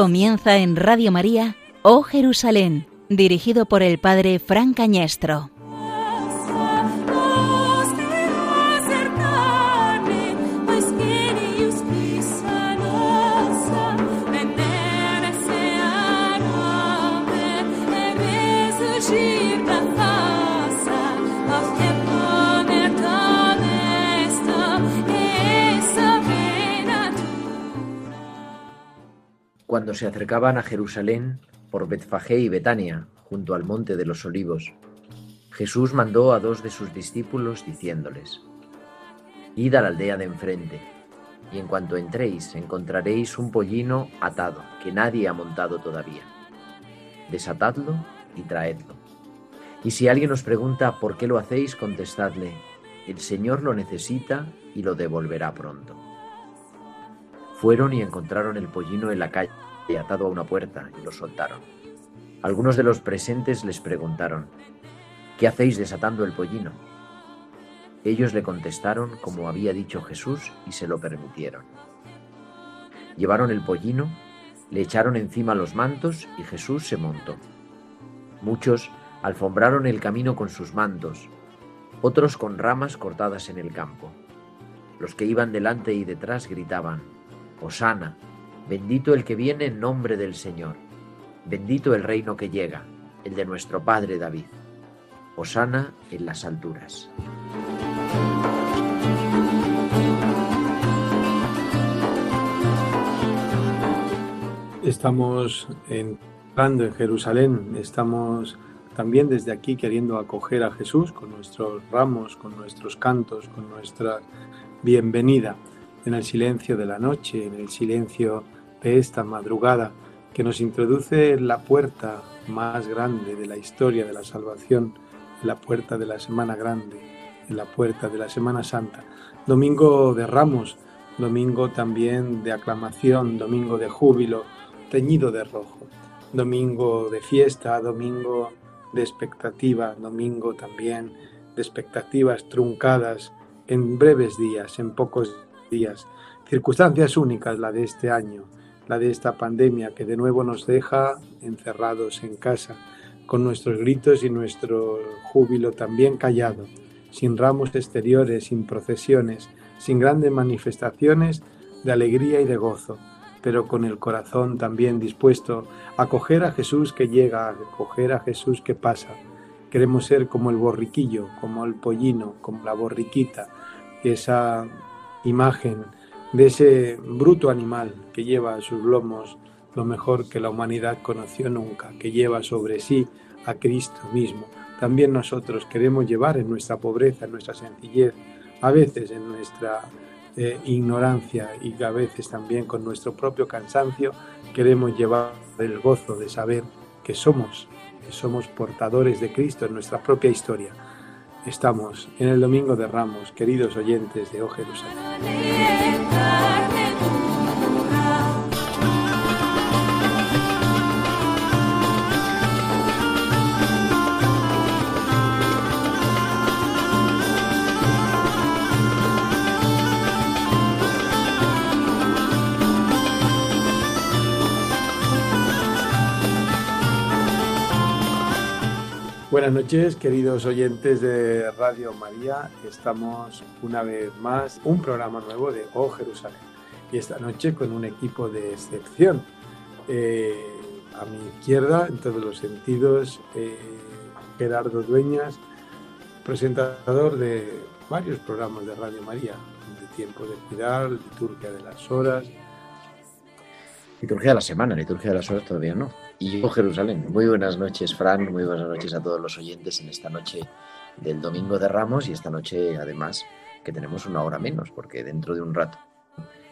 Comienza en Radio María, Oh Jerusalén, dirigido por el Padre Fran Cañestro. Cuando se acercaban a Jerusalén por Betfagé y Betania, junto al monte de los olivos, Jesús mandó a dos de sus discípulos diciéndoles, Id a la aldea de enfrente, y en cuanto entréis encontraréis un pollino atado, que nadie ha montado todavía. Desatadlo y traedlo. Y si alguien os pregunta por qué lo hacéis, contestadle, el Señor lo necesita y lo devolverá pronto. Fueron y encontraron el pollino en la calle, atado a una puerta, y lo soltaron. Algunos de los presentes les preguntaron, ¿qué hacéis desatando el pollino? Ellos le contestaron como había dicho Jesús y se lo permitieron. Llevaron el pollino, le echaron encima los mantos y Jesús se montó. Muchos alfombraron el camino con sus mantos, otros con ramas cortadas en el campo. Los que iban delante y detrás gritaban, Osana, bendito el que viene en nombre del Señor, bendito el reino que llega, el de nuestro Padre David. Osana en las alturas. Estamos entrando en Jerusalén, estamos también desde aquí queriendo acoger a Jesús con nuestros ramos, con nuestros cantos, con nuestra bienvenida en el silencio de la noche, en el silencio de esta madrugada que nos introduce la puerta más grande de la historia de la salvación, la puerta de la Semana Grande, la puerta de la Semana Santa. Domingo de Ramos, domingo también de aclamación, domingo de júbilo, teñido de rojo, domingo de fiesta, domingo de expectativa, domingo también de expectativas truncadas en breves días, en pocos días. Circunstancias únicas la de este año, la de esta pandemia que de nuevo nos deja encerrados en casa, con nuestros gritos y nuestro júbilo también callado, sin ramos exteriores, sin procesiones, sin grandes manifestaciones de alegría y de gozo, pero con el corazón también dispuesto a coger a Jesús que llega, a coger a Jesús que pasa. Queremos ser como el borriquillo, como el pollino, como la borriquita, esa imagen de ese bruto animal que lleva a sus lomos lo mejor que la humanidad conoció nunca, que lleva sobre sí a Cristo mismo. También nosotros queremos llevar en nuestra pobreza, en nuestra sencillez, a veces en nuestra eh, ignorancia y a veces también con nuestro propio cansancio, queremos llevar el gozo de saber que somos, que somos portadores de Cristo en nuestra propia historia Estamos en el Domingo de Ramos, queridos oyentes de O Buenas noches, queridos oyentes de Radio María. Estamos una vez más, un programa nuevo de Oh Jerusalén. Y esta noche con un equipo de excepción. Eh, a mi izquierda, en todos los sentidos, eh, Gerardo Dueñas, presentador de varios programas de Radio María, de Tiempo de Cuidar, Liturgia de las Horas. Liturgia de la Semana, Liturgia de las Horas todavía no y yo Jerusalén. Muy buenas noches, Fran, muy buenas noches a todos los oyentes en esta noche del Domingo de Ramos y esta noche además que tenemos una hora menos, porque dentro de un rato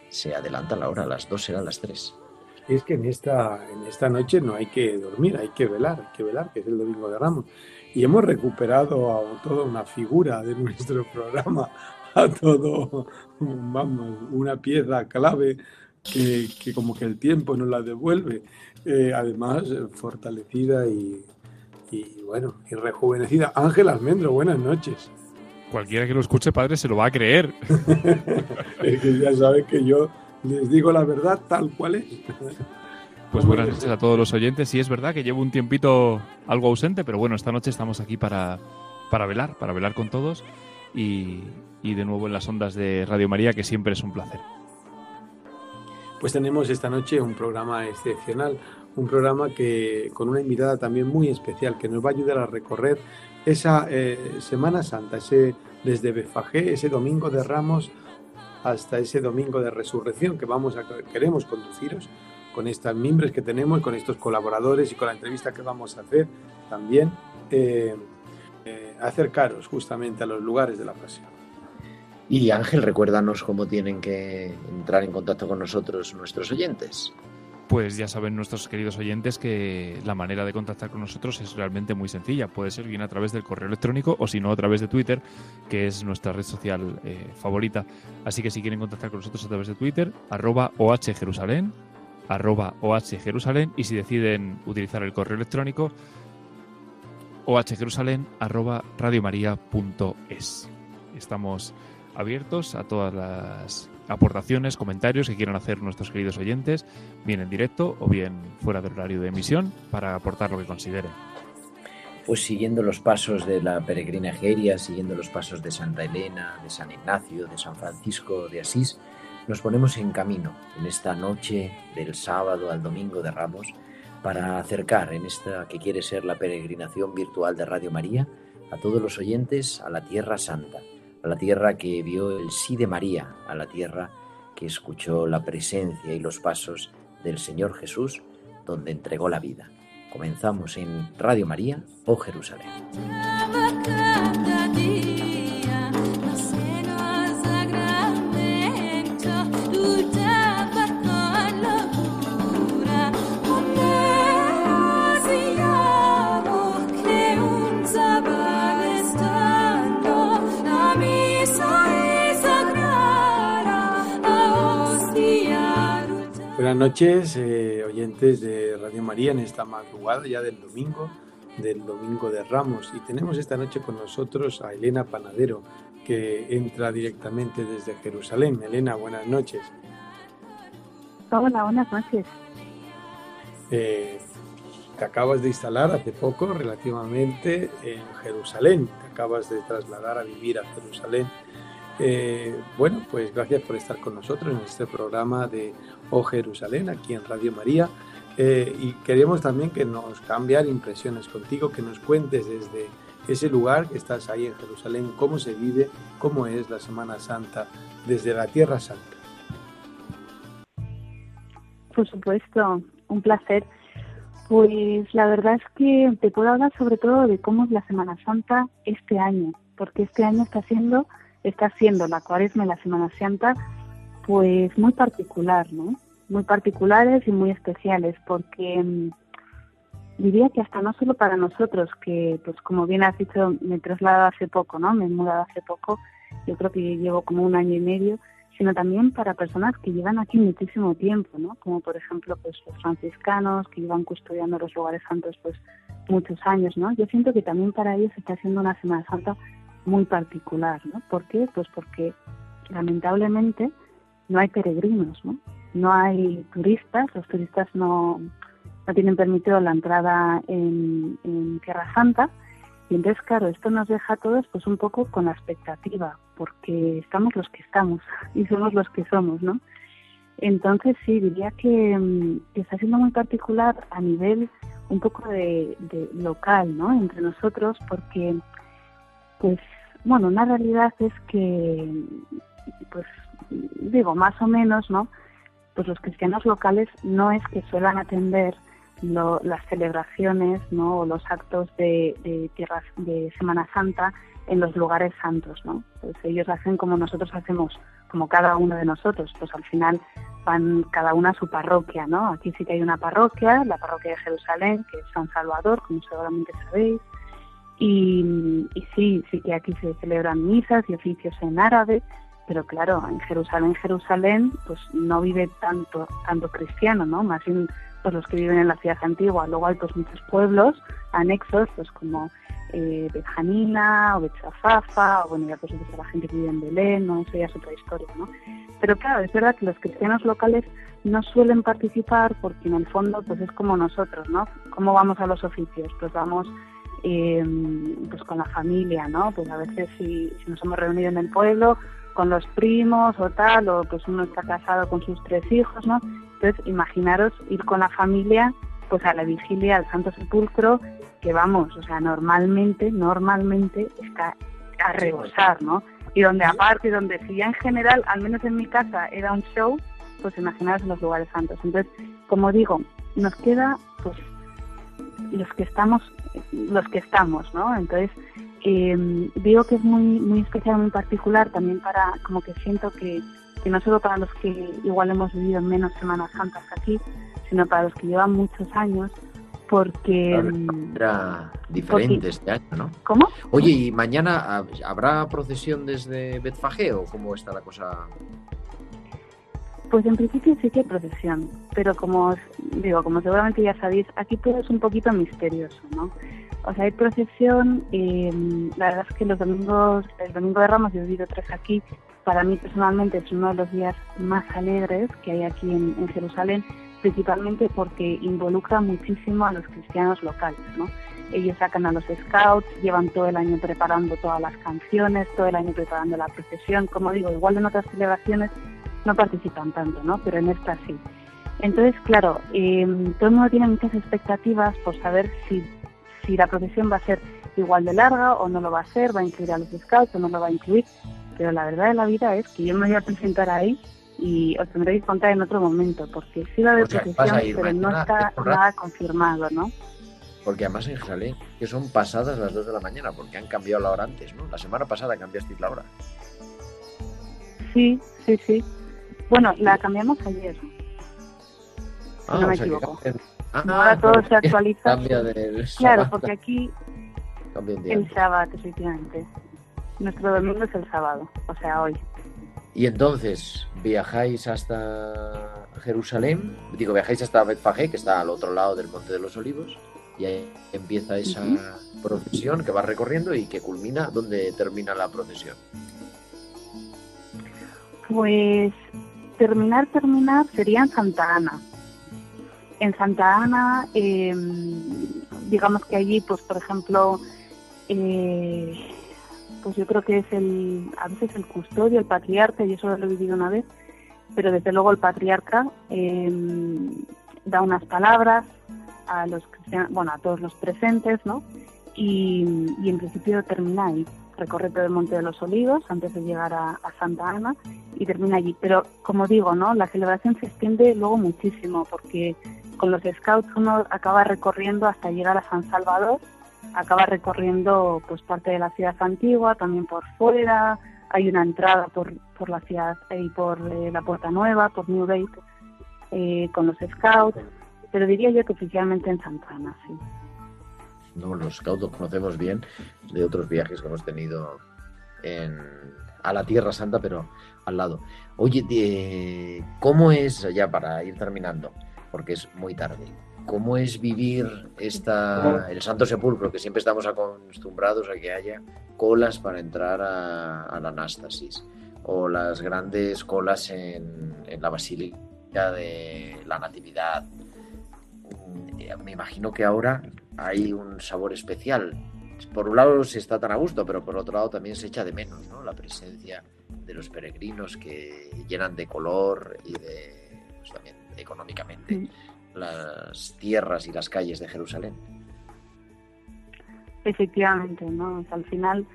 se adelanta la hora, las dos serán las tres. Es que en esta, en esta noche no hay que dormir, hay que velar, hay que velar, que es el Domingo de Ramos. Y hemos recuperado a toda una figura de nuestro programa, a todo, vamos, una pieza clave que, que como que el tiempo nos la devuelve eh, además eh, fortalecida y, bueno, y rejuvenecida. Ángel Almendro, buenas noches. Cualquiera que lo escuche, padre, se lo va a creer. es que ya sabe que yo les digo la verdad tal cual es. Pues buenas noches a todos los oyentes. Sí, es verdad que llevo un tiempito algo ausente, pero bueno, esta noche estamos aquí para, para velar, para velar con todos y, y de nuevo en las ondas de Radio María, que siempre es un placer. Pues tenemos esta noche un programa excepcional, un programa que con una invitada también muy especial que nos va a ayudar a recorrer esa eh, Semana Santa, ese desde Befagé, ese domingo de Ramos hasta ese domingo de resurrección que vamos a queremos conduciros con estas mimbres que tenemos, con estos colaboradores y con la entrevista que vamos a hacer también eh, eh, acercaros justamente a los lugares de la pasión. Y Ángel, recuérdanos cómo tienen que entrar en contacto con nosotros nuestros oyentes. Pues ya saben nuestros queridos oyentes que la manera de contactar con nosotros es realmente muy sencilla. Puede ser bien a través del correo electrónico o si no a través de Twitter, que es nuestra red social eh, favorita. Así que si quieren contactar con nosotros a través de Twitter, arroba ohjerusalén, arroba ohjerusalén y si deciden utilizar el correo electrónico, ohjerusalén arroba. Estamos abiertos a todas las aportaciones, comentarios que quieran hacer nuestros queridos oyentes, bien en directo o bien fuera del horario de emisión, para aportar lo que consideren. Pues siguiendo los pasos de la peregrinajeria, siguiendo los pasos de Santa Elena, de San Ignacio, de San Francisco de Asís, nos ponemos en camino en esta noche del sábado al domingo de Ramos para acercar en esta que quiere ser la peregrinación virtual de Radio María a todos los oyentes a la Tierra Santa a la tierra que vio el sí de María, a la tierra que escuchó la presencia y los pasos del Señor Jesús, donde entregó la vida. Comenzamos en Radio María o Jerusalén. Buenas noches, eh, oyentes de Radio María, en esta madrugada ya del domingo, del domingo de Ramos. Y tenemos esta noche con nosotros a Elena Panadero, que entra directamente desde Jerusalén. Elena, buenas noches. Hola, buenas noches. Eh, te acabas de instalar hace poco, relativamente, en Jerusalén. Te acabas de trasladar a vivir a Jerusalén. Eh, bueno, pues gracias por estar con nosotros en este programa de O Jerusalén, aquí en Radio María. Eh, y queremos también que nos cambiar impresiones contigo, que nos cuentes desde ese lugar que estás ahí en Jerusalén, cómo se vive, cómo es la Semana Santa desde la Tierra Santa. Por supuesto, un placer. Pues la verdad es que te puedo hablar sobre todo de cómo es la Semana Santa este año, porque este año está siendo está siendo la cuaresma y la Semana Santa pues muy particular, ¿no? Muy particulares y muy especiales porque mm, diría que hasta no solo para nosotros, que pues como bien has dicho, me he trasladado hace poco, ¿no? Me he mudado hace poco, yo creo que llevo como un año y medio, sino también para personas que llevan aquí muchísimo tiempo, ¿no? Como por ejemplo pues los franciscanos que llevan custodiando los lugares santos pues muchos años, ¿no? Yo siento que también para ellos está siendo una Semana Santa muy particular, ¿no? ¿Por qué? Pues porque lamentablemente no hay peregrinos, ¿no? No hay turistas, los turistas no, no tienen permitido la entrada en, Tierra Santa y entonces claro, esto nos deja a todos pues un poco con la expectativa, porque estamos los que estamos y somos los que somos, ¿no? Entonces sí, diría que, mm, está siendo muy particular a nivel un poco de local, ¿no? Entre nosotros, porque pues bueno, una realidad es que, pues digo, más o menos, ¿no? Pues los cristianos locales no es que suelan atender las celebraciones, ¿no? O los actos de, de, tierra, de Semana Santa en los lugares santos, ¿no? Pues ellos hacen como nosotros hacemos, como cada uno de nosotros, pues al final van cada una a su parroquia, ¿no? Aquí sí que hay una parroquia, la parroquia de Jerusalén, que es San Salvador, como seguramente sabéis, y, sí, sí que aquí se celebran misas y oficios en árabe, pero claro, en Jerusalén, Jerusalén, pues no vive tanto, tanto cristiano, ¿no? Más bien pues los que viven en la ciudad antigua. Luego hay pues muchos pueblos anexos, pues como eh, Betjanina o Betzafafa, o bueno, ya pues la gente que vive en Belén, ¿no? Eso ya es otra historia, ¿no? Pero claro, es verdad que los cristianos locales no suelen participar porque en el fondo pues es como nosotros, ¿no? ¿Cómo vamos a los oficios? Pues vamos eh, pues con la familia, ¿no? Pues a veces si, si nos hemos reunido en el pueblo con los primos o tal, o pues uno está casado con sus tres hijos, ¿no? Entonces imaginaros ir con la familia pues a la vigilia al Santo Sepulcro, que vamos, o sea, normalmente, normalmente está a rebosar, ¿no? Y donde aparte, donde si ya en general, al menos en mi casa, era un show, pues imaginaros en los lugares santos. Entonces, como digo, nos queda pues los que estamos, los que estamos, ¿no? Entonces, eh, digo que es muy, muy especial, muy particular también para, como que siento que, que no solo para los que igual hemos vivido menos Semanas Santas aquí, sino para los que llevan muchos años, porque... Era diferente este año, ¿no? ¿Cómo? Oye, ¿y mañana habrá procesión desde Betfagé o cómo está la cosa? Pues en principio sí que procesión, pero como digo, como seguramente ya sabéis, aquí todo es un poquito misterioso, ¿no? O sea, hay procesión, eh, la verdad es que los domingos, el domingo de Ramos, yo he vivido tres aquí, para mí personalmente es uno de los días más alegres que hay aquí en, en Jerusalén, principalmente porque involucra muchísimo a los cristianos locales, ¿no? Ellos sacan a los scouts, llevan todo el año preparando todas las canciones, todo el año preparando la procesión. Como digo, igual en otras celebraciones no participan tanto, ¿no? Pero en esta sí. Entonces, claro, eh, todo el mundo tiene muchas expectativas por saber si, si la procesión va a ser igual de larga o no lo va a ser, va a incluir a los scouts o no lo va a incluir. Pero la verdad de la vida es que yo me voy a presentar ahí y os tendré que contar en otro momento, porque sí va a haber O sea, ir pero no está nada confirmado, ¿no? Porque además en Jerusalén, que son pasadas las 2 de la mañana, porque han cambiado la hora antes, ¿no? La semana pasada cambiasteis la hora. Sí, sí, sí. Bueno, la cambiamos ayer. Ah, no me o sea que equivoco. cambian- Ah, Ahora todo se actualiza. Del Claro, sábado, porque aquí el sábado, efectivamente. Nuestro domingo es el sábado, o sea, hoy. Y entonces, viajáis hasta Jerusalén, digo, viajáis hasta Betfagé, que está al otro lado del Monte de los Olivos, y ahí empieza esa procesión que va recorriendo y que culmina, ¿dónde termina la procesión? Pues terminar, terminar sería en Santa Ana. En Santa Ana, eh, digamos que allí, pues por ejemplo, eh, pues yo creo que es el, a veces el custodio, el patriarca, y eso lo he vivido una vez, pero desde luego el patriarca eh, da unas palabras a los bueno, a todos los presentes, ¿no? Y, y en principio termina ahí. Recorre todo el Monte de los Olivos antes de llegar a, Santa Ana y termina allí. Pero como digo, ¿no? La celebración se extiende luego muchísimo porque con los scouts uno acaba recorriendo hasta llegar a San Salvador, acaba recorriendo pues parte de la ciudad antigua, también por fuera, hay una entrada por, por la ciudad y por eh, la Puerta Nueva, por New Gate, eh, con los scouts, pero diría yo que oficialmente en Santa Ana, sí. No, los scouts los conocemos bien de otros viajes que hemos tenido en, a la Tierra Santa, pero al lado. Oye, ¿cómo es, ya para ir terminando, porque es muy tarde, cómo es vivir esta, el Santo Sepulcro, que siempre estamos acostumbrados a que haya colas para entrar a, la Anástasis, o las grandes colas en, en la Basílica de la Natividad? Mm, Me imagino que ahora hay un sabor especial. Por un lado se está tan a gusto, pero por otro lado también se echa de menos, ¿no? La presencia de los peregrinos que llenan de color y de, pues, también económicamente las tierras y las calles de Jerusalén. Efectivamente, ¿no? O sea, al final,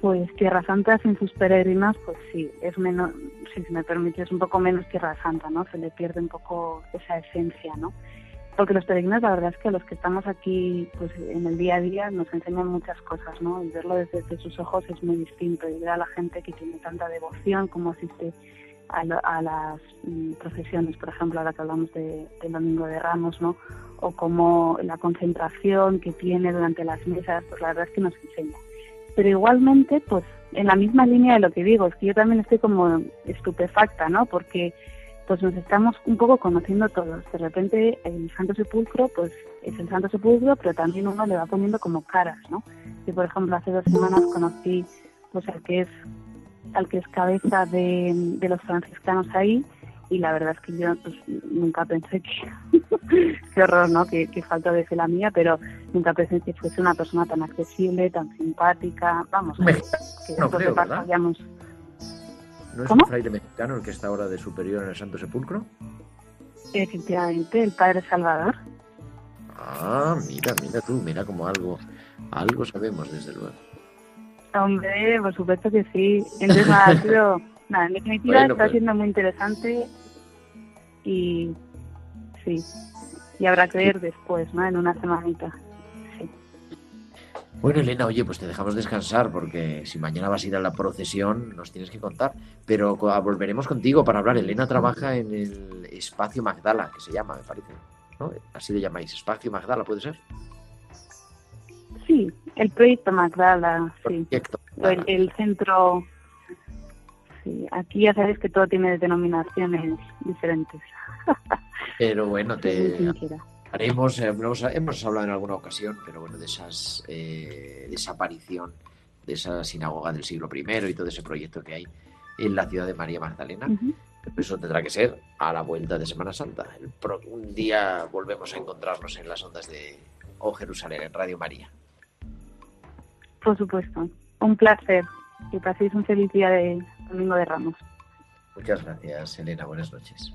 pues Tierra Santa sin sus peregrinos, pues sí, es menos, si se me permite, es un poco menos Tierra Santa, ¿no? Se le pierde un poco esa esencia, ¿no? Porque los peregrinos, la verdad es que los que estamos aquí, pues en el día a día, nos enseñan muchas cosas, ¿no? Y verlo desde, sus ojos es muy distinto. Y ver a la gente que tiene tanta devoción, como asiste a, lo- a las mm, procesiones, por ejemplo, ahora que hablamos de, Domingo de Ramos, ¿no? o como la concentración que tiene durante las mesas, pues la verdad es que nos enseña. Pero igualmente, pues en la misma línea de lo que digo, es que yo también estoy como estupefacta, ¿no? Porque pues nos estamos un poco conociendo todos. De repente el Santo Sepulcro, pues es el Santo Sepulcro, pero también uno le va poniendo como caras, ¿no? Yo, por ejemplo, hace dos semanas conocí pues al que es al que es cabeza de, de los franciscanos ahí y la verdad es que yo pues, nunca pensé que qué horror no que, falta de la mía pero nunca pensé que fuese una persona tan accesible tan simpática vamos que, no creo, ¿verdad? ¿No es un fraile mexicano el que está ahora de superior en el Santo Sepulcro? Efectivamente, el Padre Salvador. Ah, mira, mira tú, mira como algo, algo sabemos desde luego. Hombre, por supuesto que sí. Entonces, ha sido Nada, en definitiva está pues. siendo muy interesante y sí, y habrá que ver después, ¿no? En una semanita. Sí. Bueno, Elena, oye, pues te dejamos descansar porque si mañana vas a ir a la procesión nos tienes que contar, pero volveremos contigo para hablar. Elena trabaja en el Espacio Magdala, que se llama, me parece, ¿no? Así le llamáis, Espacio Magdala, ¿puede ser? Sí, el proyecto Magdala, sí. el centro aquí ya sabes que todo tiene denominaciones diferentes. Pero bueno, te haremos, eh, hemos, hablado en alguna ocasión, pero bueno, de esas eh, de esa aparición de esa sinagoga del siglo I y todo ese proyecto que hay en la ciudad de María Magdalena. Eso tendrá que ser a la vuelta de Semana Santa. un día volvemos a encontrarnos en las ondas de O Jerusalén, en Radio María. Por supuesto. Un placer. Que paséis un feliz día de Domingo de Ramos. Muchas gracias, Elena. Buenas noches.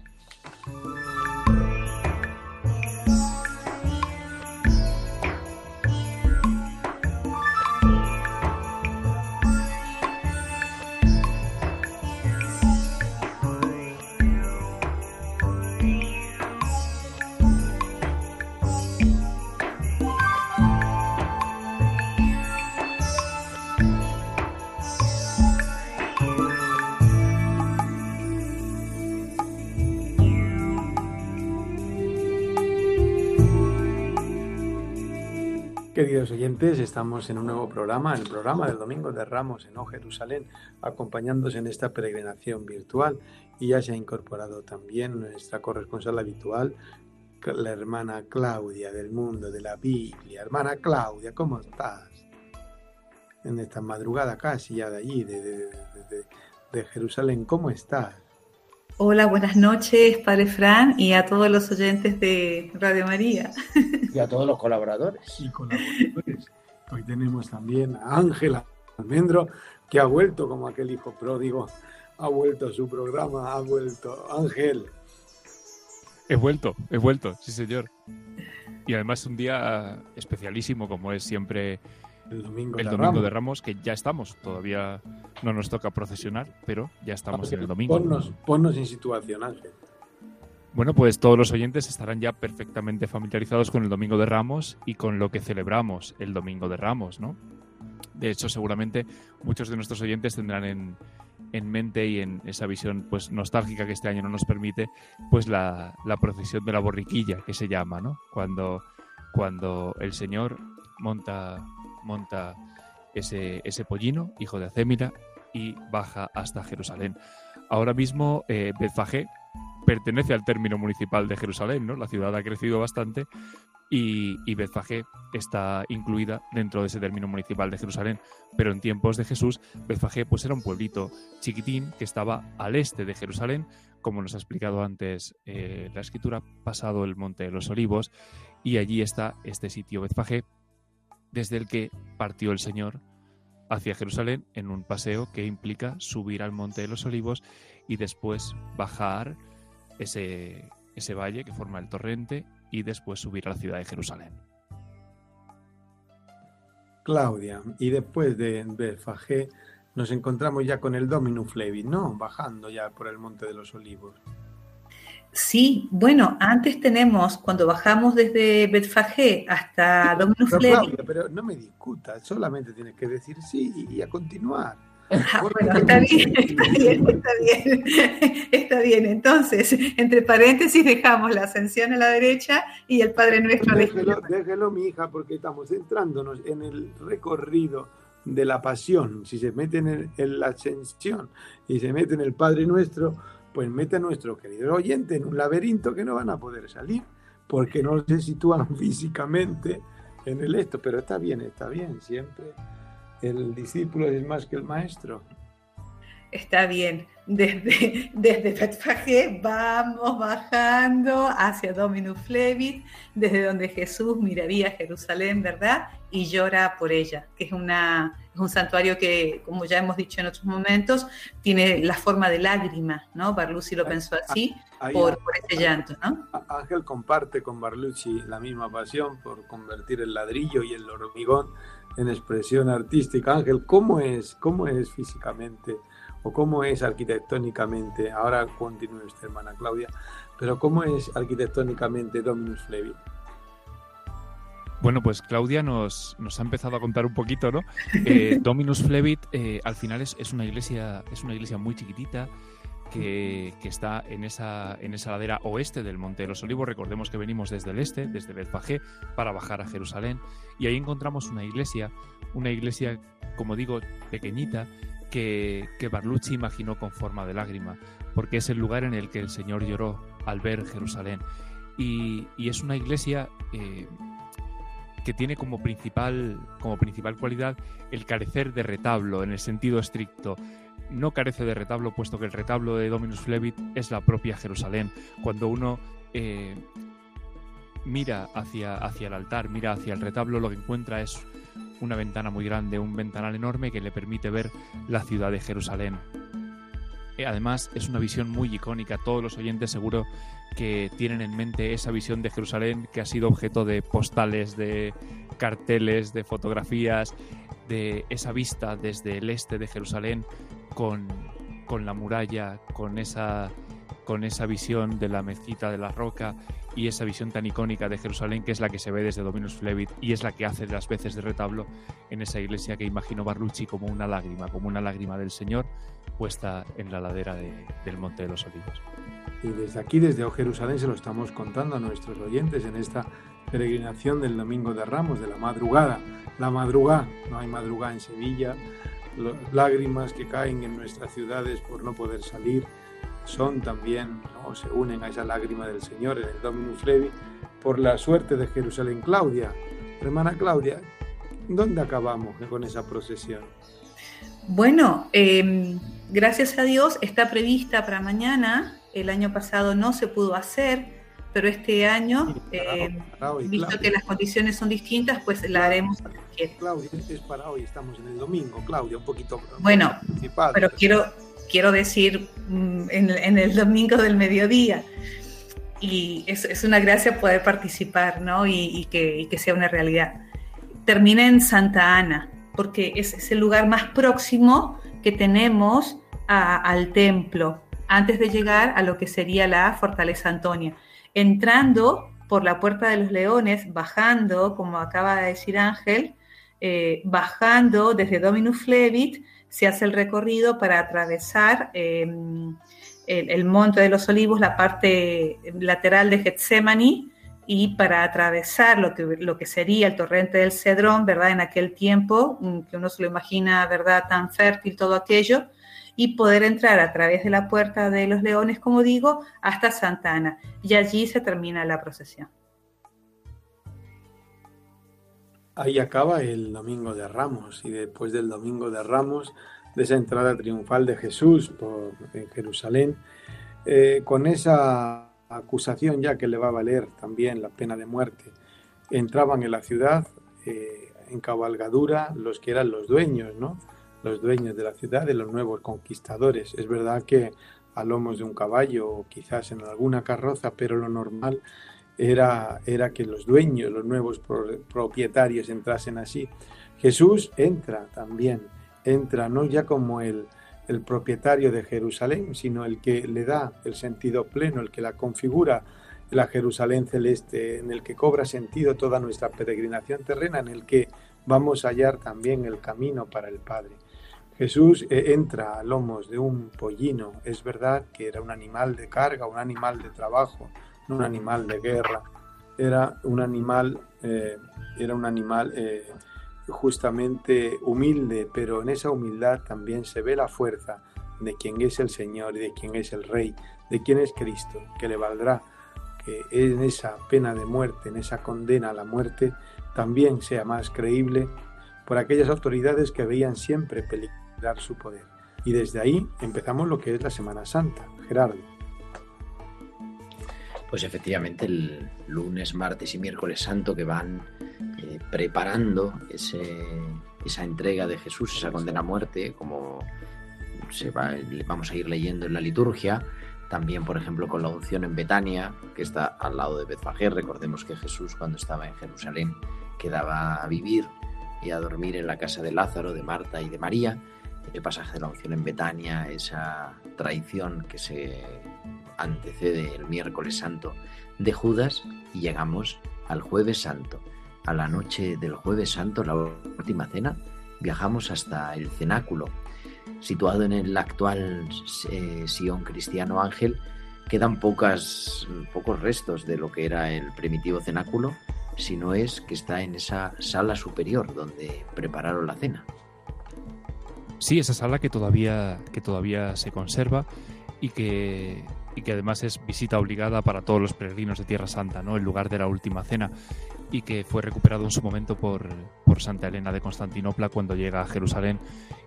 Queridos oyentes, estamos en un nuevo programa, el programa del Domingo de Ramos en O Jerusalén, acompañándose en esta peregrinación virtual y ya se ha incorporado también nuestra corresponsal habitual, la hermana Claudia del mundo de la Biblia. Hermana Claudia, ¿cómo estás? En esta madrugada casi ya de allí, de, de Jerusalén, ¿cómo estás? Hola, buenas noches, Padre Fran, y a todos los oyentes de Radio María. Y a todos los colaboradores. Y colaboradores. Hoy tenemos también a Ángela Almendro, que ha vuelto como aquel hijo pródigo, ha vuelto a su programa, ha vuelto. Ángel. He vuelto, he vuelto, sí señor. Y además un día especialísimo, como es siempre el domingo, de, Ramos. que ya estamos. Todavía no nos toca procesionar, pero ya estamos en el domingo. Ponnos, ponnos en situación, Ángel. Bueno, pues todos los oyentes estarán ya perfectamente familiarizados con el Domingo de Ramos y con lo que celebramos el Domingo de Ramos, ¿no? De hecho, seguramente muchos de nuestros oyentes tendrán en, en mente y en esa visión pues nostálgica que este año no nos permite, pues la, la procesión de la borriquilla que se llama, ¿no? Cuando, cuando el Señor monta monta ese, ese pollino, hijo de Acémila, y baja hasta Jerusalén. Ahora mismo eh, Betfagé pertenece al término municipal de Jerusalén, ¿no? La ciudad ha crecido bastante y, y Betfagé está incluida dentro de ese término municipal de Jerusalén. Pero en tiempos de Jesús, Betfagé pues era un pueblito chiquitín que estaba al este de Jerusalén, como nos ha explicado antes eh, la escritura, pasado el Monte de los Olivos, y allí está este sitio Betfagé, desde el que partió el Señor hacia Jerusalén en un paseo que implica subir al Monte de los Olivos y después bajar ese, ese valle que forma el torrente y después subir a la ciudad de Jerusalén. Claudia, y después de Betfagé nos encontramos ya con el Dominus Flevi, ¿no? Bajando ya por el Monte de los Olivos. Sí, bueno, antes tenemos, cuando bajamos desde Betfagé hasta Dominus Flevi... Pero no me discutas, solamente tienes que decir sí y a continuar. Ah, bueno, está bien, está bien, está bien, está bien. Entonces, entre paréntesis dejamos la ascensión a la derecha y el Padre Nuestro a la izquierda. Déjelo, mi hija, porque estamos centrándonos en el recorrido de la pasión. Si se mete en, en la ascensión y se mete en el Padre Nuestro, pues mete a nuestro querido oyente en un laberinto que no van a poder salir porque no se sitúan físicamente en el esto, pero está bien, está bien, siempre el discípulo es más que el maestro. Está bien. Desde, desde Betfagé vamos bajando hacia Dominus Flevit, desde donde Jesús miraría a Jerusalén, ¿verdad? Y llora por ella, que es, una, es un santuario que, como ya hemos dicho en otros momentos, tiene la forma de lágrima, ¿no? Barlusi lo pensó así, por, por, ese llanto, ¿no? Ángel comparte con Barlucci la misma pasión por convertir el ladrillo y el hormigón en expresión artística. Ángel, ¿cómo es, cómo es físicamente o cómo es arquitectónicamente? Ahora continúe usted, hermana Claudia, pero ¿cómo es arquitectónicamente Dominus Flevit? Bueno, pues Claudia nos, nos, ha empezado a contar un poquito, ¿no? Eh, Dominus Flevit eh, al final es, es, una iglesia, es una iglesia muy chiquitita, que, está en esa, en esa ladera oeste del Monte de los Olivos. Recordemos que venimos desde el este, desde Betfagé, para bajar a Jerusalén. Y ahí encontramos una iglesia, una iglesia, como digo, pequeñita, que, que Barlucci imaginó con forma de lágrima, porque es el lugar en el que el Señor lloró al ver Jerusalén. Y, es una iglesia eh, que tiene como principal, como principal cualidad el carecer de retablo en el sentido estricto no carece de retablo, puesto que el retablo de Dominus Flevit es la propia Jerusalén. Cuando uno eh, mira hacia, hacia el altar, mira hacia el retablo, lo que encuentra es una ventana muy grande, un ventanal enorme que le permite ver la ciudad de Jerusalén. Eh, además, es una visión muy icónica. Todos los oyentes seguro que tienen en mente esa visión de Jerusalén que ha sido objeto de postales, de carteles, de fotografías, de esa vista desde el este de Jerusalén con, la muralla, con esa, con esa visión de la mezquita de la roca y esa visión tan icónica de Jerusalén que es la que se ve desde Dominus Flevit y es la que hace las veces de retablo en esa iglesia que imagino Barlucci como una lágrima, como una lágrima del Señor puesta en la ladera del Monte de los Olivos. Y desde aquí, desde O Jerusalén, se lo estamos contando a nuestros oyentes en esta peregrinación del Domingo de Ramos, de la madrugada. La madrugada, no hay madrugada en Sevilla, lágrimas que caen en nuestras ciudades por no poder salir son también, ¿no? se unen a esa lágrima del Señor en el Dominus Flevi por la suerte de Jerusalén. Claudia, hermana Claudia, ¿dónde acabamos con esa procesión? Bueno, em, gracias a Dios está prevista para mañana. El año pasado no se pudo hacer pero este año, eh, visto que las condiciones son distintas, pues la haremos. Claudia, es para hoy, estamos en el domingo, Claudia, un poquito. Bueno, pero quiero, quiero decir mm, en, el domingo del mediodía. Y es, una gracia poder participar, ¿no? Y, que, sea una realidad. Termina en Santa Ana, porque es el lugar más próximo que tenemos al templo, antes de llegar a lo que sería la Fortaleza Antonia entrando por la Puerta de los Leones, bajando, como acaba de decir Ángel, eh, bajando desde Dominus Flevit, se hace el recorrido para atravesar em, el, Monte de los Olivos, la parte lateral de Getsemani, y para atravesar lo que, lo que sería el torrente del Cedrón, ¿verdad? En aquel tiempo, mm, que uno se lo imagina, ¿verdad? Tan fértil todo aquello, y poder entrar a través de la puerta de los leones, como digo, hasta Santa Ana. Y allí se termina la procesión. Ahí acaba el Domingo de Ramos y después del Domingo de Ramos, de esa entrada triunfal de Jesús en Jerusalén, eh, con esa acusación ya que le va a valer también la pena de muerte, entraban en la ciudad eh, en cabalgadura los que eran los dueños, ¿no? los dueños de la ciudad, de los nuevos conquistadores. Es verdad que a lomos de un caballo o quizás en alguna carroza, pero lo normal era, era que los dueños, los nuevos propietarios entrasen así. Jesús entra también, entra no ya como el, el propietario de Jerusalén, sino el que le da el sentido pleno, el que la configura, la Jerusalén celeste, en el que cobra sentido toda nuestra peregrinación terrena, en el que vamos a hallar también el camino para el Padre. Jesús eh, entra a lomos de un pollino. Es verdad que era un animal de carga, un animal de trabajo, un animal de guerra. Era un animal, eh, era un animal eh, justamente humilde, pero en esa humildad también se ve la fuerza de quien es el Señor y de quien es el Rey, de quien es Cristo, que le valdrá que en esa pena de muerte, en esa condena a la muerte, también sea más creíble por aquellas autoridades que veían siempre peligro su poder. Y desde ahí empezamos lo que es la Semana Santa. Gerardo. Pues efectivamente el lunes, martes y miércoles santo que van eh, preparando ese, esa entrega de Jesús, esa condena a muerte, como se va, vamos a ir leyendo en la liturgia, también por ejemplo con la unción en Betania, que está al lado de Betfagé, recordemos que Jesús cuando estaba en Jerusalén quedaba a vivir y a dormir en la casa de Lázaro, de Marta y de María, el pasaje de la unción en Betania, esa traición que se antecede el miércoles santo de Judas y llegamos al jueves santo. A la noche del jueves santo, la última cena, viajamos hasta el cenáculo. Situado en el actual eh, Sion Cristiano Ángel, quedan pocas, pocos restos de lo que era el primitivo cenáculo, si no es que está en esa sala superior donde prepararon la cena. Sí, esa sala que todavía, que todavía se conserva y que y que además es visita obligada para todos los peregrinos de Tierra Santa, ¿no? el lugar de la última cena, y que fue recuperado en su momento por, por Santa Elena de Constantinopla cuando llega a Jerusalén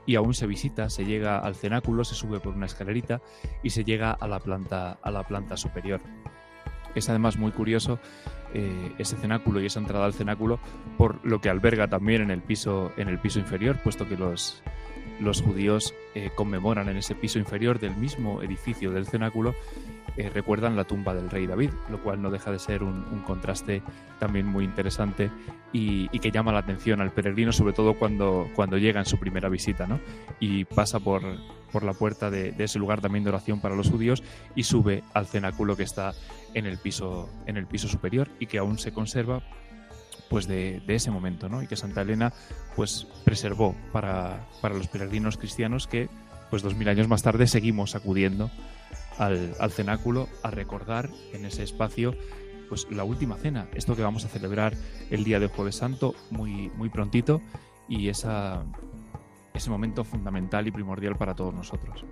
y aún se visita, se llega al cenáculo, se sube por una escalerita y se llega a la planta, a la planta superior. Es además muy curioso eh, ese cenáculo y esa entrada al cenáculo por lo que alberga también en el piso, en el piso inferior, puesto que los, los judíos eh, conmemoran en ese piso inferior del mismo edificio del cenáculo, eh, recuerdan la tumba del rey David, lo cual no deja de ser un, contraste también muy interesante y, que llama la atención al peregrino, sobre todo cuando, cuando llega en su primera visita, ¿no? Y pasa por, por la puerta de, de, ese lugar también de oración para los judíos y sube al cenáculo que está en el piso, en el piso superior y que aún se conserva pues de, ese momento, ¿no? Y que Santa Elena pues preservó para, los peregrinos cristianos que pues dos mil años más tarde seguimos acudiendo al, cenáculo a recordar en ese espacio pues la última cena, esto que vamos a celebrar el día del Jueves Santo muy, muy prontito y esa, ese momento fundamental y primordial para todos nosotros.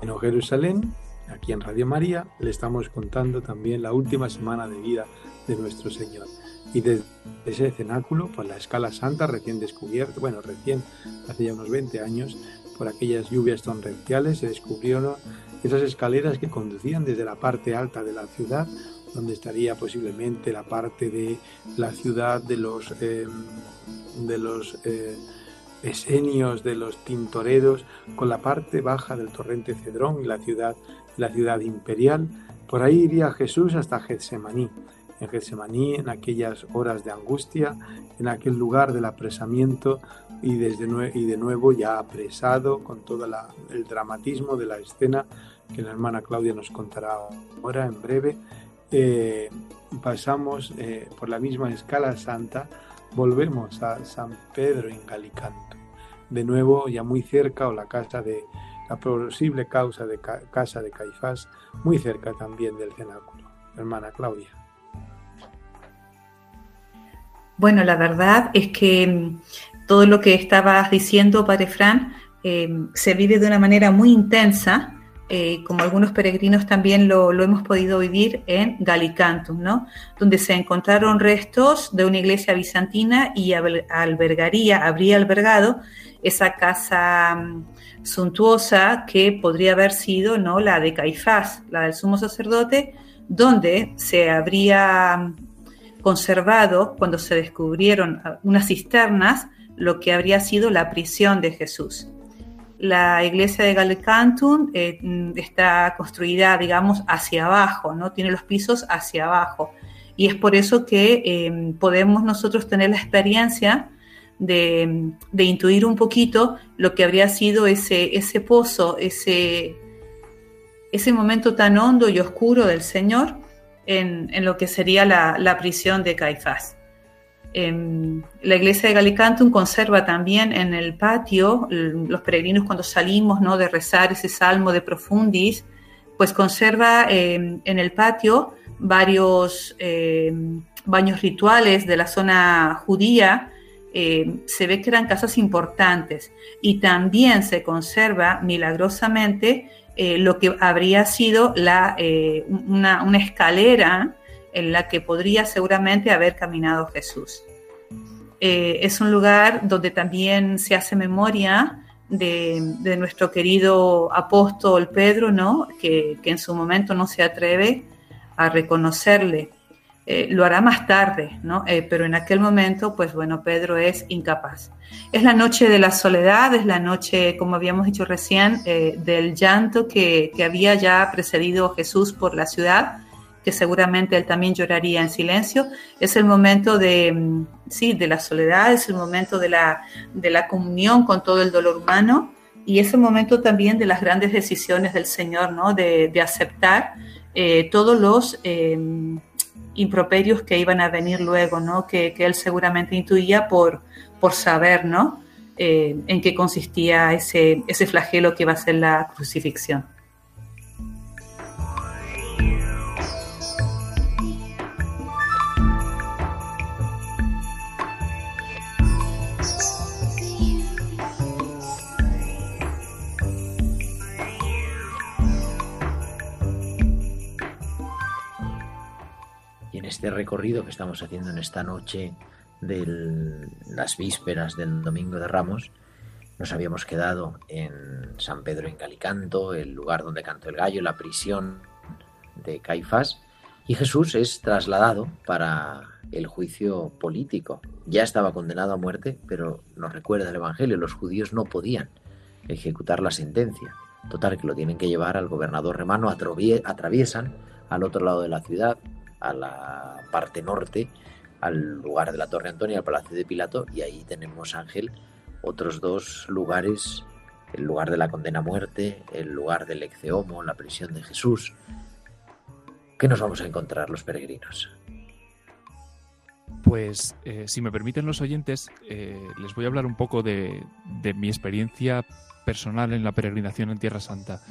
En Jerusalén Aquí en Radio María le estamos contando también la última semana de vida de nuestro Señor. Y desde ese cenáculo, por la escala santa recién descubierta, bueno, recién, hace ya unos 20 años, por aquellas lluvias torrenciales, se descubrieron esas escaleras que conducían desde la parte alta de la ciudad, donde estaría posiblemente la parte de la ciudad de los, eh, de los eh, esenios, de los tintoreros, con la parte baja del torrente Cedrón y la ciudad la ciudad imperial. Por ahí iría Jesús hasta Getsemaní. En Getsemaní, en aquellas horas de angustia, en aquel lugar del apresamiento y, desde y de nuevo ya apresado con todo el dramatismo de la escena que la hermana Claudia nos contará ahora en breve. Eh, pasamos eh, por la misma escala santa, volvemos a San Pedro en Galicanto. De nuevo, ya muy cerca, o la casa de la posible causa de casa de Caifás, muy cerca también del cenáculo. Hermana Claudia. Bueno, la verdad es que mm, todo lo que estabas diciendo, Padre Fran, eh, se vive de una manera muy intensa, eh, como algunos peregrinos también lo, hemos podido vivir en Galicantum, ¿no? donde se encontraron restos de una iglesia bizantina y albergaría, habría albergado esa casa mm, suntuosa que podría haber sido ¿no? la de Caifás, la del sumo sacerdote, donde se habría conservado, cuando se descubrieron unas cisternas, lo que habría sido la prisión de Jesús. La iglesia de Galcantum eh, está construida, digamos, hacia abajo, ¿no? Tiene los pisos hacia abajo. Y es por eso que eh, podemos nosotros tener la experiencia de, intuir un poquito lo que habría sido ese, ese pozo, ese, ese momento tan hondo y oscuro del Señor en, lo que sería la, prisión de Caifás. Em, la iglesia de Galicantum conserva también en el patio, los peregrinos cuando salimos ¿no? de rezar ese salmo de profundis, pues conserva em, en el patio varios em, baños rituales de la zona judía eh, se ve que eran casas importantes y también se conserva milagrosamente eh, lo que habría sido la, eh, una, escalera en la que podría seguramente haber caminado Jesús. eh, es un lugar donde también se hace memoria de, nuestro querido apóstol Pedro, ¿no? Que, en su momento no se atreve a reconocerle. Eh, lo hará más tarde, ¿no? Eh, pero en aquel momento, pues bueno, Pedro es incapaz. Es la noche de la soledad, es la noche, como habíamos dicho recién, del llanto que, que, había ya precedido Jesús por la ciudad, que seguramente él también lloraría en silencio. Es el momento de, mm, sí, de la soledad, es el momento de la, de la comunión con todo el dolor humano y es el momento también de las grandes decisiones del Señor, ¿no? De, de aceptar todos los improperios que iban a venir luego, ¿no? Que, él seguramente intuía por, por saber, ¿no? Eh, en qué consistía ese, ese flagelo que iba a ser la crucifixión. Este recorrido que estamos haciendo en esta noche de las vísperas del Domingo de Ramos, nos habíamos quedado en San Pedro en Calicanto, el lugar donde cantó el gallo, la prisión de Caifás, y Jesús es trasladado para el juicio político. Ya estaba condenado a muerte, pero nos recuerda el Evangelio, los judíos no podían ejecutar la sentencia. Total, que lo tienen que llevar al gobernador romano, atraviesan al otro lado de la ciudad, a la parte norte, al lugar de la Torre Antonia, al Palacio de Pilato, y ahí tenemos, Ángel, otros dos lugares, el lugar de la condena a muerte, el lugar del Exeomo, la prisión de Jesús. ¿Qué nos vamos a encontrar los peregrinos? Pues, eh, si me permiten los oyentes, eh, les voy a hablar un poco de, de mi experiencia personal en la peregrinación en Tierra Santa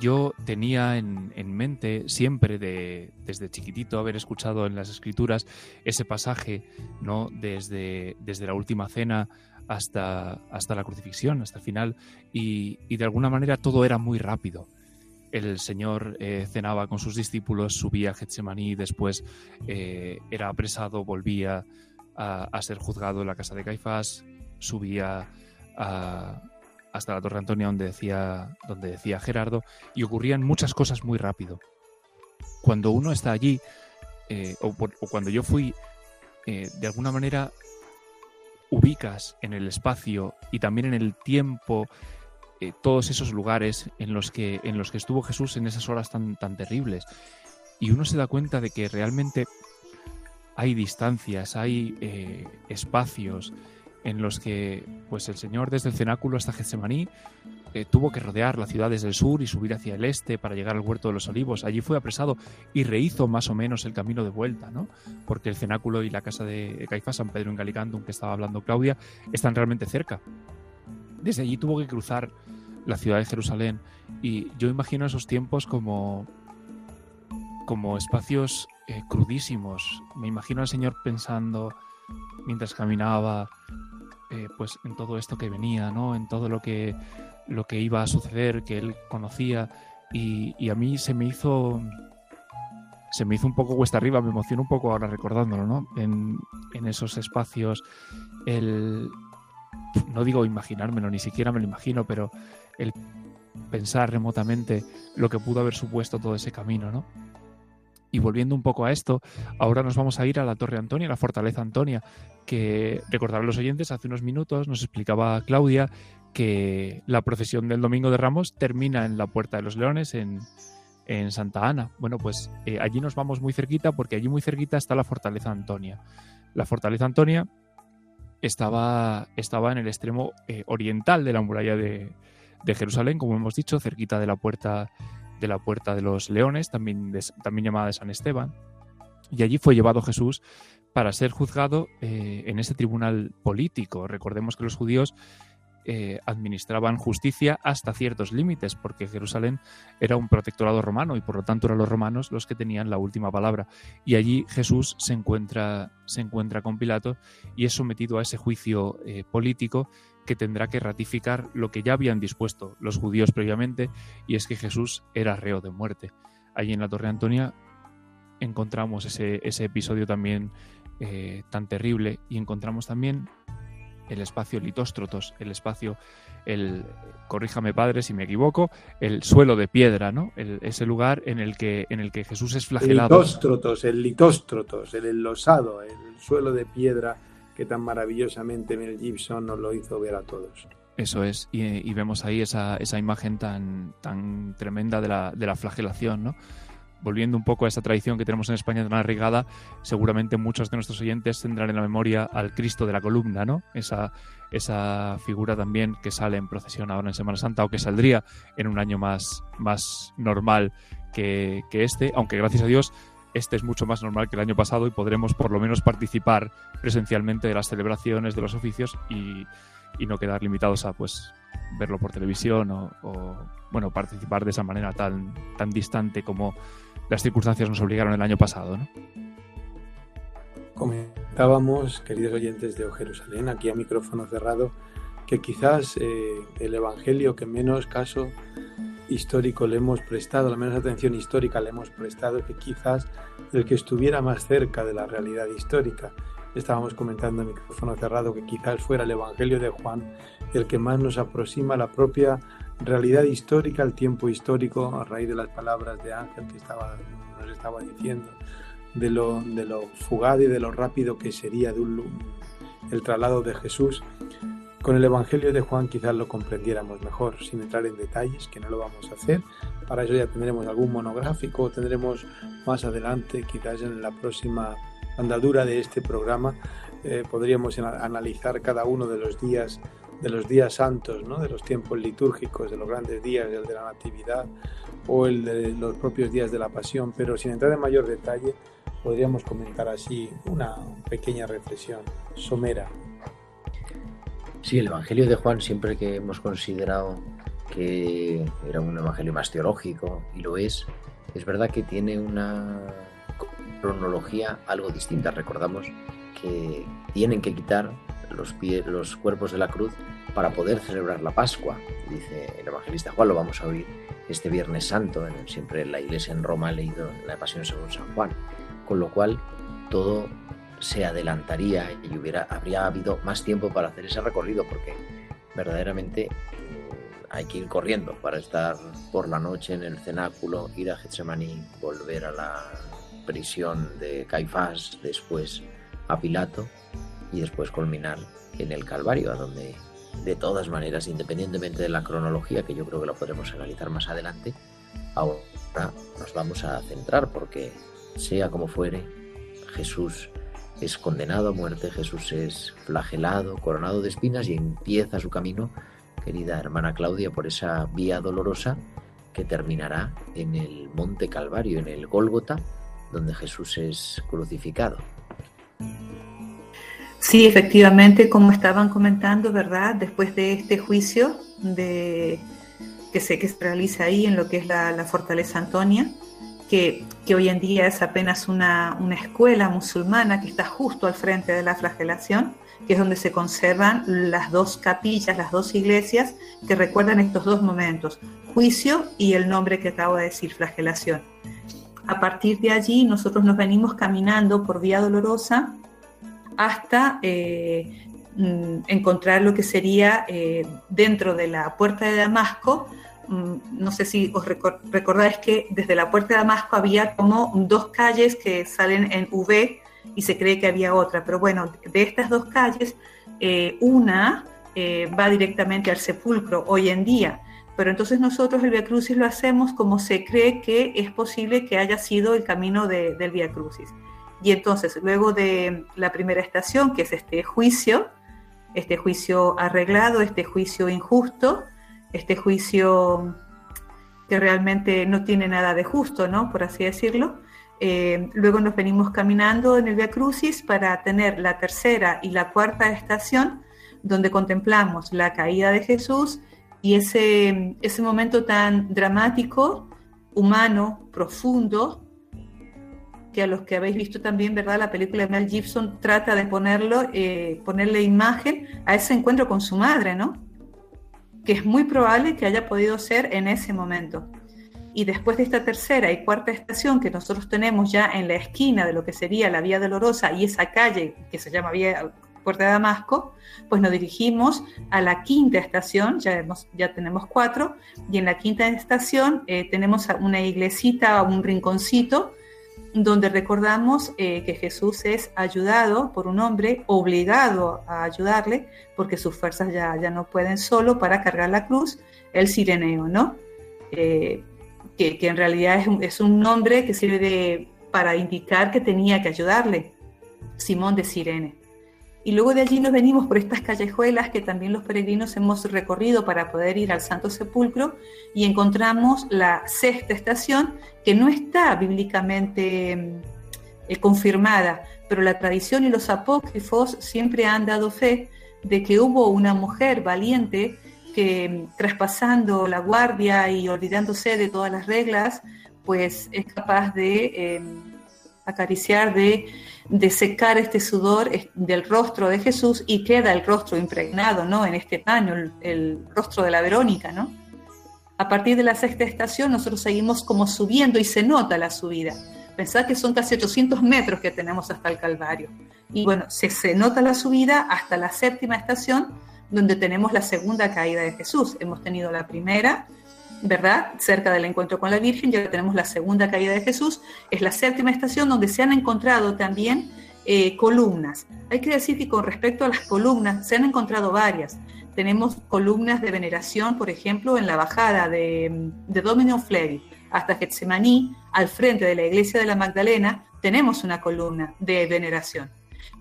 yo tenía en, mente siempre de, desde chiquitito haber escuchado en las escrituras ese pasaje, ¿no? Desde, desde la última cena hasta, hasta la crucifixión, hasta el final, y, de alguna manera todo era muy rápido. El Señor eh, cenaba con sus discípulos, subía a Getsemaní, después eh, era apresado, volvía a, a ser juzgado en la casa de Caifás, subía a, hasta la Torre Antonia donde decía, donde decía Gerardo, y ocurrían muchas cosas muy rápido. Cuando uno está allí, eh, o, cuando yo fui, eh, de alguna manera ubicas en el espacio y también en el tiempo eh, todos esos lugares en los, que, en los que estuvo Jesús en esas horas tan, tan terribles. Y uno se da cuenta de que realmente hay distancias, hay espacios, en los que pues el Señor desde el cenáculo hasta Getsemaní eh, tuvo que rodear la ciudad desde el sur y subir hacia el este para llegar al huerto de los olivos. Allí fue apresado y rehizo más o menos el camino de vuelta, ¿no? Porque el cenáculo y la casa de Caifás, San Pedro en Galicandum, que estaba hablando Claudia, están realmente cerca. Desde allí tuvo que cruzar la ciudad de Jerusalén y yo imagino esos tiempos como como espacios eh, crudísimos. Me imagino al Señor pensando mientras caminaba, eh, pues en todo esto que venía, ¿no? En todo lo que, lo que iba a suceder, que él conocía. Y, a mí se me hizo. Se me hizo un poco cuesta arriba, me emociono un poco ahora recordándolo, ¿no? En, esos espacios, el. No digo imaginármelo, ni siquiera me lo imagino, pero el pensar remotamente lo que pudo haber supuesto todo ese camino, ¿no? Y volviendo un poco a esto, ahora nos vamos a ir a la Torre Antonia, la Fortaleza Antonia, que recordarán los oyentes, hace unos minutos nos explicaba Claudia que la procesión del Domingo de Ramos termina en la Puerta de los Leones, en, Santa Ana. Bueno, pues eh, allí nos vamos muy cerquita porque allí muy cerquita está la Fortaleza Antonia. La Fortaleza Antonia estaba, estaba en el extremo eh, oriental de la muralla de, de Jerusalén, como hemos dicho, cerquita de la Puerta de la Puerta de los Leones, también, también llamada de San Esteban, y allí fue llevado Jesús para ser juzgado eh, en ese tribunal político. Recordemos que los judíos eh, administraban justicia hasta ciertos límites, porque Jerusalén era un protectorado romano y por lo tanto eran los romanos los que tenían la última palabra. Y allí Jesús se encuentra, se encuentra con Pilato y es sometido a ese juicio eh, político que tendrá que ratificar lo que ya habían dispuesto los judíos previamente, y es que Jesús era reo de muerte. Allí en la Torre Antonia encontramos ese, ese episodio también eh, tan terrible y encontramos también el espacio litóstrotos, el espacio, el, corríjame padre si me equivoco, el suelo de piedra, ¿no? ese lugar en el que en el que Jesús es flagelado. El litóstrotos, el litóstrotos, el enlosado, el suelo de piedra que tan maravillosamente Mel Gibson nos lo hizo ver a todos. Eso es, y, vemos ahí esa, esa, imagen tan, tan tremenda de la, de la flagelación, ¿no? volviendo un poco a esa tradición que tenemos en España tan arraigada, seguramente muchos de nuestros oyentes tendrán en la memoria al Cristo de la columna, ¿no? Esa, esa figura también que sale en procesión ahora en Semana Santa o que saldría en un año más, más normal que, que este, aunque gracias a Dios este es mucho más normal que el año pasado y podremos por lo menos participar presencialmente de las celebraciones, de los oficios y, y no quedar limitados a pues verlo por televisión o, bueno participar de esa manera tan, tan distante como las circunstancias nos obligaron el año pasado. Comentábamos, queridos oyentes de O Jerusalén, aquí a micrófono cerrado, que quizás eh, el Evangelio que menos caso histórico le hemos prestado, la menos atención histórica le hemos prestado, que quizás el que estuviera más cerca de la realidad histórica. Estábamos comentando a micrófono cerrado que quizás fuera el Evangelio de Juan el que más nos aproxima a la propia realidad histórica, el tiempo histórico, a raíz de las palabras de Ángel que estaba, nos estaba diciendo, de lo, de lo fugaz y de lo rápido que sería el traslado de Jesús. Con el Evangelio de Juan quizás lo comprendiéramos mejor, sin entrar en detalles, que no lo vamos a hacer. Para eso ya tendremos algún monográfico, tendremos más adelante, quizás en la próxima andadura de este programa, eh, podríamos analizar cada uno de los días de los días santos, ¿no? de los tiempos litúrgicos, de los grandes días, el de la Natividad o el de los propios días de la Pasión, pero sin entrar en mayor detalle, podríamos comentar así una pequeña reflexión somera. Sí, el Evangelio de Juan siempre que hemos considerado que era un Evangelio más teológico, y lo es, es verdad que tiene una cronología algo distinta. Recordamos que tienen que quitar los, pies, los cuerpos de la cruz para poder celebrar la Pascua. Dice el evangelista Juan, lo vamos a oír este Viernes Santo, en, siempre en la iglesia en Roma ha leído la Pasión según San Juan, con lo cual todo se adelantaría y hubiera, habría habido más tiempo para hacer ese recorrido, porque verdaderamente mm, hay que ir corriendo para estar por la noche en el cenáculo, ir a Getsemaní, volver a la prisión de Caifás, después a Pilato y después culminar en el Calvario, a donde de todas maneras, independientemente de la cronología, que yo creo que lo podremos analizar más adelante, ahora nos vamos a centrar porque sea como fuere, Jesús es condenado a muerte, Jesús es flagelado, coronado de espinas y empieza su camino, querida hermana Claudia, por esa vía dolorosa que terminará en el Monte Calvario, en el Gólgota, donde Jesús es crucificado. Sí, efectivamente, como estaban comentando, ¿verdad? Después de este juicio de, que, se, que se realiza ahí en lo que es la, Fortaleza Antonia, que, hoy en día es apenas una, una, escuela musulmana que está justo al frente de la flagelación, que es donde se conservan las dos capillas, las dos iglesias que recuerdan estos dos momentos, juicio y el nombre que acabo de decir, flagelación. A partir de allí nosotros nos venimos caminando por Vía Dolorosa hasta eh, mm, encontrar lo que sería eh, dentro de la puerta de Damasco. Mm, no sé si os recordáis que desde la puerta de Damasco había como dos calles que salen en V y se cree que había otra, pero bueno, de estas dos calles, eh, una va directamente al sepulcro hoy en día, pero entonces nosotros el Via Crucis lo hacemos como se cree que es posible que haya sido el camino del Via Crucis. Y entonces, luego de la primera estación, que es este juicio, este juicio arreglado, este juicio injusto, este juicio que realmente no tiene nada de justo, ¿no? Por así decirlo. Eh, luego nos venimos caminando en el Via Crucis para tener la tercera y la cuarta estación, donde contemplamos la caída de Jesús y ese, ese momento tan dramático, humano, profundo, que a los que habéis visto también, ¿verdad? La película de Mel Gibson trata de ponerlo, eh, ponerle imagen a ese encuentro con su madre, ¿no? Que es muy probable que haya podido ser en ese momento. y después de esta tercera y cuarta estación que nosotros tenemos ya en la esquina de lo que sería la Vía Dolorosa y esa calle que se llama Vía Puerta de Damasco, pues nos dirigimos a la quinta estación, ya, ya tenemos cuatro, y en la quinta estación eh, tenemos una iglesita, un rinconcito, donde recordamos eh, que Jesús es ayudado por un hombre, obligado a ayudarle, porque sus fuerzas ya, ya no pueden solo para cargar la cruz, el sireneo, ¿no? Eh, que, en realidad es un, nombre que sirve para indicar que tenía que ayudarle, Simón de Sirene. Y luego de allí nos venimos por estas callejuelas que también los peregrinos hemos recorrido para poder ir al Santo Sepulcro y encontramos la sexta estación que no está bíblicamente eh, confirmada, pero la tradición y los apócrifos siempre han dado fe de que hubo una mujer valiente que traspasando la guardia y olvidándose de todas las reglas, pues es capaz de em, acariciar, de, secar este sudor del rostro de Jesús y queda el rostro impregnado, ¿no? En este paño, el, rostro de la Verónica, ¿no? A partir de la sexta estación nosotros seguimos como subiendo y se nota la subida. Pensad que son casi 800 metros que tenemos hasta el Calvario. Y bueno, se, se nota la subida hasta la séptima estación, donde tenemos la segunda caída de Jesús. Hemos tenido la primera, ¿verdad? Cerca del encuentro con la Virgen, ya tenemos la segunda caída de Jesús. Es la séptima estación donde se han encontrado también eh, columnas. Hay que decir que con respecto a las columnas, se han encontrado varias. Tenemos columnas de veneración, por ejemplo, en la bajada de, de Domino hasta Getsemaní, al frente de la iglesia de la Magdalena, tenemos una columna de veneración.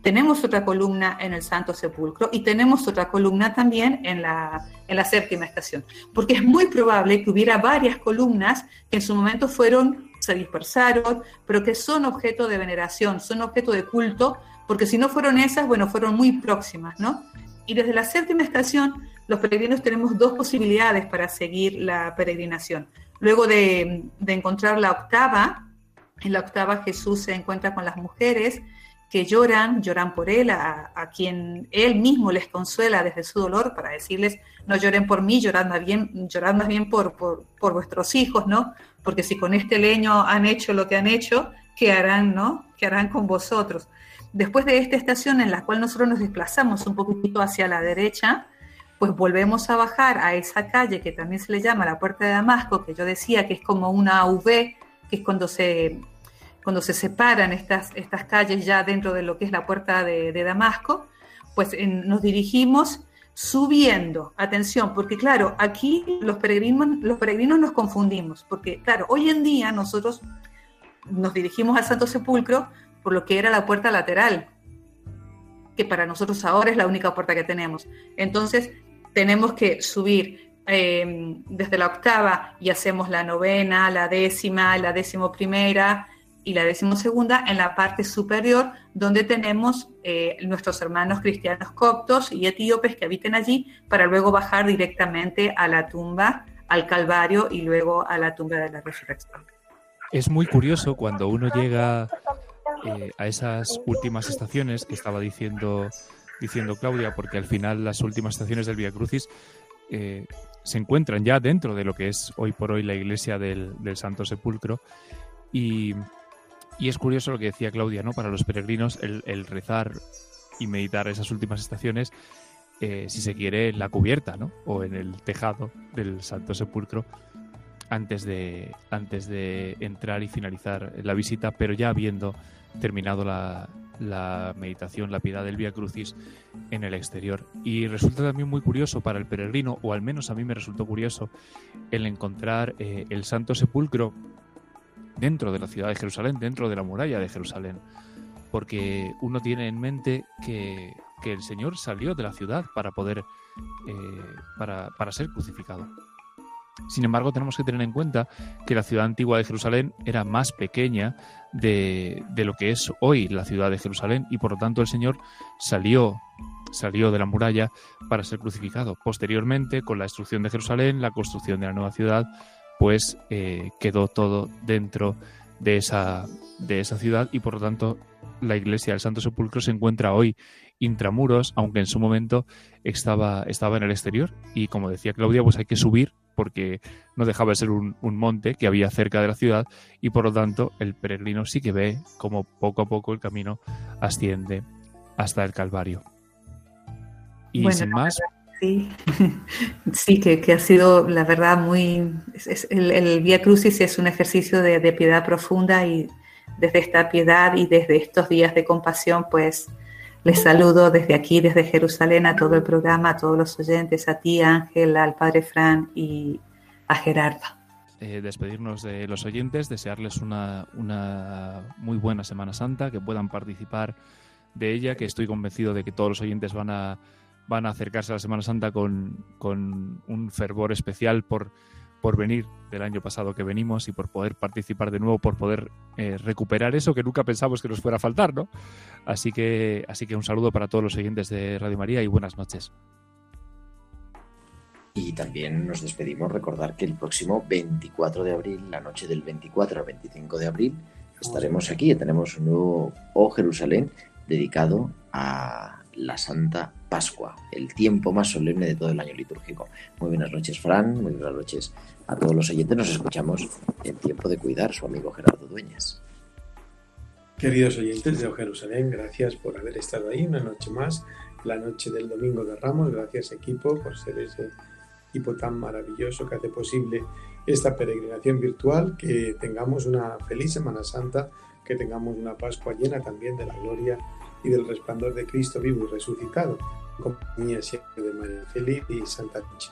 Tenemos otra columna en el Santo Sepulcro y tenemos otra columna también en la, en la séptima estación, porque es muy probable que hubiera varias columnas que en su momento fueron, se dispersaron, pero que son objeto de veneración, son objeto de culto, porque si no fueron esas, bueno, fueron muy próximas, ¿no? Y desde la séptima estación, los peregrinos tenemos dos posibilidades para seguir la peregrinación. Luego de, de encontrar la octava, en la octava Jesús se encuentra con las mujeres, que lloran, lloran por él, a, quien él mismo les consuela desde su dolor para decirles, no lloren por mí, llorad más bien, llorad más bien por, por, vuestros hijos, ¿no? Porque si con este leño han hecho lo que han hecho, ¿qué harán, no? ¿Qué harán con vosotros? Después de esta estación en la cual nosotros nos desplazamos un poquitito hacia la derecha, pues volvemos a bajar a esa calle que también se le llama la Puerta de Damasco, que yo decía que es como una V, que es cuando se cuando se separan estas, estas calles ya dentro de lo que es la puerta de, Damasco, pues nos dirigimos subiendo, atención, porque claro, aquí los peregrinos, los peregrinos nos confundimos, porque claro, hoy en día nosotros nos dirigimos al Santo Sepulcro por lo que era la puerta lateral, que para nosotros ahora es la única puerta que tenemos. Entonces, tenemos que subir eh, desde la octava y hacemos la novena, la décima, la décimo primera, y la decimosegunda en la parte superior, donde tenemos eh, nuestros hermanos cristianos coptos y etíopes que habiten allí, para luego bajar directamente a la tumba, al Calvario y luego a la tumba de la resurrección. Es muy curioso cuando uno llega eh, a esas últimas estaciones que estaba diciendo, diciendo Claudia, porque al final las últimas estaciones del Via Crucis eh, se encuentran ya dentro de lo que es hoy por hoy la iglesia del, del Santo Sepulcro. Y, y es curioso lo que decía Claudia, ¿no? Para los peregrinos, el, rezar y meditar esas últimas estaciones, eh, si se quiere, en la cubierta, ¿no? O en el tejado del Santo Sepulcro antes de, antes de entrar y finalizar la visita, pero ya habiendo terminado la, meditación, la piedad del Vía Crucis en el exterior. Y resulta también muy curioso para el peregrino, o al menos a mí me resultó curioso, el encontrar eh, el Santo Sepulcro dentro de la ciudad de Jerusalén, dentro de la muralla de Jerusalén, porque uno tiene en mente que, el Señor salió de la ciudad para poder, eh, para, para ser crucificado. Sin embargo, tenemos que tener en cuenta que la ciudad antigua de Jerusalén era más pequeña de, de, lo que es hoy la ciudad de Jerusalén y por lo tanto el Señor salió, salió de la muralla para ser crucificado. Posteriormente, con la destrucción de Jerusalén, la construcción de la nueva ciudad, pues eh, quedó todo dentro de esa, de esa ciudad y por lo tanto la iglesia del Santo Sepulcro se encuentra hoy intramuros, aunque en su momento estaba, estaba en el exterior. Y como decía Claudia, pues hay que subir porque no dejaba de ser un, monte que había cerca de la ciudad y por lo tanto el peregrino sí que ve como poco a poco el camino asciende hasta el Calvario. Y sin más... Sí, sí que, ha sido, la verdad, muy... el, el Vía Crucis es un ejercicio de, de, piedad profunda y desde esta piedad y desde estos días de compasión, pues les saludo desde aquí, desde Jerusalén, a todo el programa, a todos los oyentes, a ti, Ángel, al Padre Fran y a Gerardo. Eh, despedirnos de los oyentes, desearles una, una muy buena Semana Santa, que puedan participar de ella, que estoy convencido de que todos los oyentes van a, van a acercarse a la Semana Santa con, con un fervor especial por, por venir del año pasado que venimos y por poder participar de nuevo, por poder eh, recuperar eso que nunca pensamos que nos fuera a faltar, ¿no? Así que, así que un saludo para todos los oyentes de Radio María y buenas noches. Y también nos despedimos, recordar que el próximo 24 de abril, la noche del 24 al 25 de abril, estaremos aquí, tenemos un nuevo O Jerusalén dedicado a la Santa Pascua, el tiempo más solemne de todo el año litúrgico. Muy buenas noches, Fran, muy buenas noches a todos los oyentes. Nos escuchamos en tiempo de cuidar, su amigo Gerardo Dueñas. Queridos oyentes de Jerusalén, gracias por haber estado ahí una noche más, la noche del Domingo de Ramos. Gracias, equipo, por ser ese equipo tan maravilloso que hace posible esta peregrinación virtual, que tengamos una feliz Semana Santa, que tengamos una Pascua llena también de la gloria y del resplandor de Cristo vivo y resucitado, compañía siempre de María Feliz y Santa Noche.